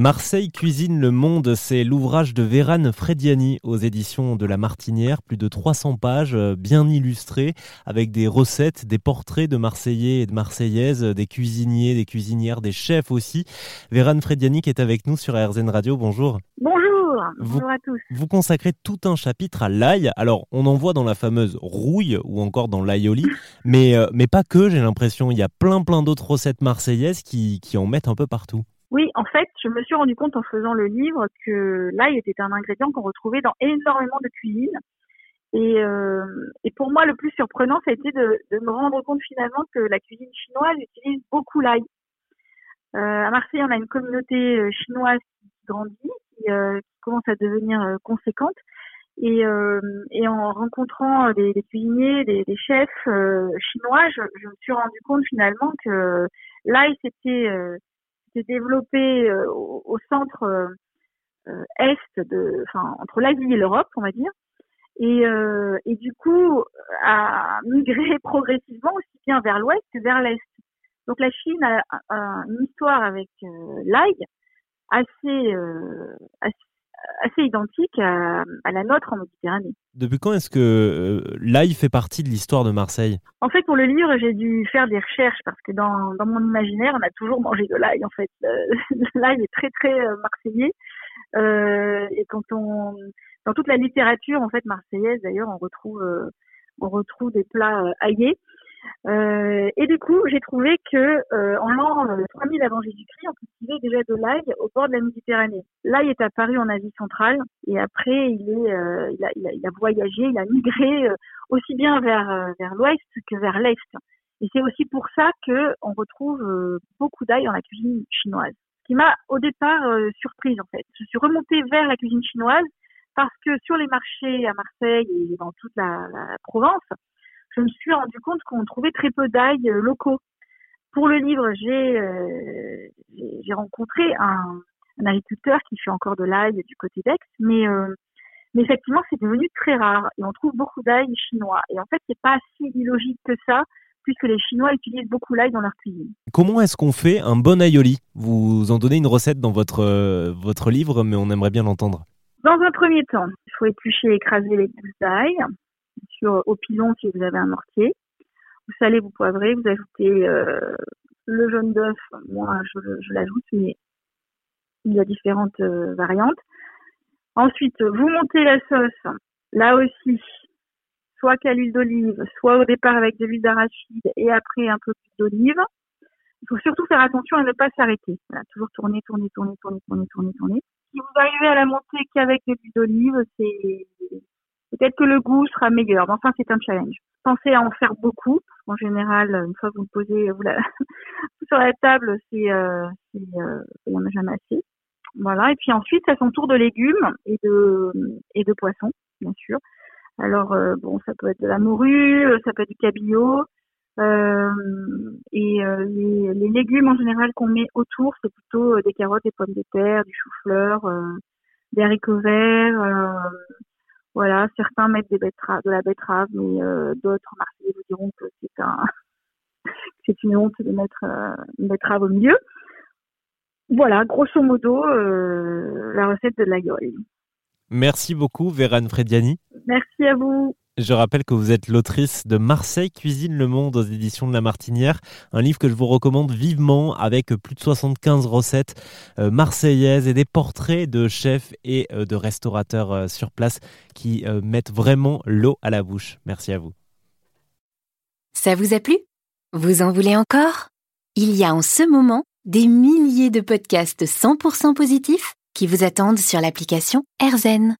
Marseille cuisine le monde, c'est l'ouvrage de Vérane Frediani aux éditions de La Martinière, plus de 300 pages euh, bien illustrées avec des recettes, des portraits de Marseillais et de Marseillaises, des cuisiniers, des cuisinières, des chefs aussi. Vérane Frediani qui est avec nous sur RZN Radio, bonjour. Bonjour, bonjour à tous. Vous consacrez tout un chapitre à l'ail. Alors, on en voit dans la fameuse rouille ou encore dans l'aioli, mais, euh, mais pas que, j'ai l'impression. Il y a plein plein d'autres recettes marseillaises qui, qui en mettent un peu partout. Oui, en fait, je me suis rendu compte en faisant le livre que l'ail était un ingrédient qu'on retrouvait dans énormément de cuisines. Et, euh, et pour moi, le plus surprenant, ça a été de, de, me rendre compte finalement que la cuisine chinoise utilise beaucoup l'ail. Euh, à Marseille, on a une communauté euh, chinoise qui grandit, qui, euh, qui commence à devenir euh, conséquente. Et, euh, et, en rencontrant des, des cuisiniers, des, des chefs chinois, je, je, me suis rendu compte finalement que l'ail, c'était s'est développé euh, au, centre euh, euh, est de, entre l'Asie et l'Europe, on va dire, et, et du coup a migré progressivement aussi bien vers l'ouest que vers l'est. Donc la Chine a, une histoire avec l'ail assez, assez assez identique à, à, la nôtre en Méditerranée. Depuis quand est-ce que euh, l'ail fait partie de l'histoire de Marseille? En fait, pour le livre, j'ai dû faire des recherches parce que dans, dans mon imaginaire, on a toujours mangé de l'ail. En fait, l'ail est très très euh, marseillais. Euh, et quand on, dans toute la littérature en fait marseillaise, d'ailleurs, on retrouve euh, on retrouve des plats euh, aillés. Euh, et du coup, j'ai trouvé que euh, en l'an 3000 avant Jésus-Christ, on cultivait déjà de l'ail au bord de la Méditerranée. L'ail est apparu en Asie centrale et après, il est, euh, il, a, il, a, il, a, voyagé, il a migré euh, aussi bien vers euh, vers l'ouest que vers l'est. Et c'est aussi pour ça que on retrouve beaucoup d'ail dans la cuisine chinoise. Ce qui m'a au départ surprise en fait. Je suis remontée vers la cuisine chinoise parce que sur les marchés à Marseille et dans toute la, la Provence, je me suis rendu compte qu'on trouvait très peu d'ail euh, locaux. Pour le livre, j'ai euh, j'ai rencontré un, un, agriculteur qui fait encore de l'ail du côté d'Aix, mais euh, mais effectivement, c'est devenu très rare et on trouve beaucoup d'ail chinois. Et en fait, c'est pas si illogique que ça, puisque les Chinois utilisent beaucoup l'ail dans leur cuisine. Comment est-ce qu'on fait un bon aioli? Vous en donnez une recette dans votre votre livre, mais on aimerait bien l'entendre. Dans un premier temps, il faut éplucher et écraser les pousses d'ail sur au pilon si vous avez un mortier. Vous salez, vous poivrez, vous ajoutez euh, le jaune d'œuf. Moi, je, l'ajoute, mais il y a différentes euh, variantes. Ensuite, vous montez la sauce. Là aussi, soit qu'à l'huile d'olive, soit au départ avec de l'huile d'arachide et après un peu d'olive. Il faut surtout faire attention à ne pas s'arrêter. Toujours tourner, tourner, tourner, tourner, tourner, tourner, tourner. Si vous arrivez à la monter qu'avec de l'huile d'olive, c'est Peut-être que le goût sera meilleur. Mais enfin, c'est un challenge. Pensez à en faire beaucoup. En général, une fois que vous le posez vous la... sur la table, c'est, euh, euh, il n'y en a jamais assez. Voilà. Et puis ensuite, à son tour de légumes et de et poissons, bien sûr. Alors euh, bon, ça peut être de la morue, ça peut être du cabillaud. Et les, les, légumes en général qu'on met autour, c'est plutôt des carottes, des pommes de terre, du chou-fleur, des haricots verts, voilà, certains mettent des betteraves, de la betterave, mais euh, d'autres Marseillais vous diront que c'est un, c'est une honte de mettre euh, une betterave au milieu. Voilà, grosso modo, euh, la recette de l'aïeul. Merci beaucoup, Vérane Frediani. Merci à vous. Je rappelle que vous êtes l'autrice de Marseille cuisine le monde aux éditions de La Martinière, un livre que je vous recommande vivement avec plus de 75 recettes euh, marseillaises et des portraits de chefs et euh, de restaurateurs euh, sur place qui mettent vraiment l'eau à la bouche. Merci à vous. Ça vous a plu? Vous en voulez encore? Il y a en ce moment des milliers de podcasts 100% positifs qui vous attendent sur l'application AirZen.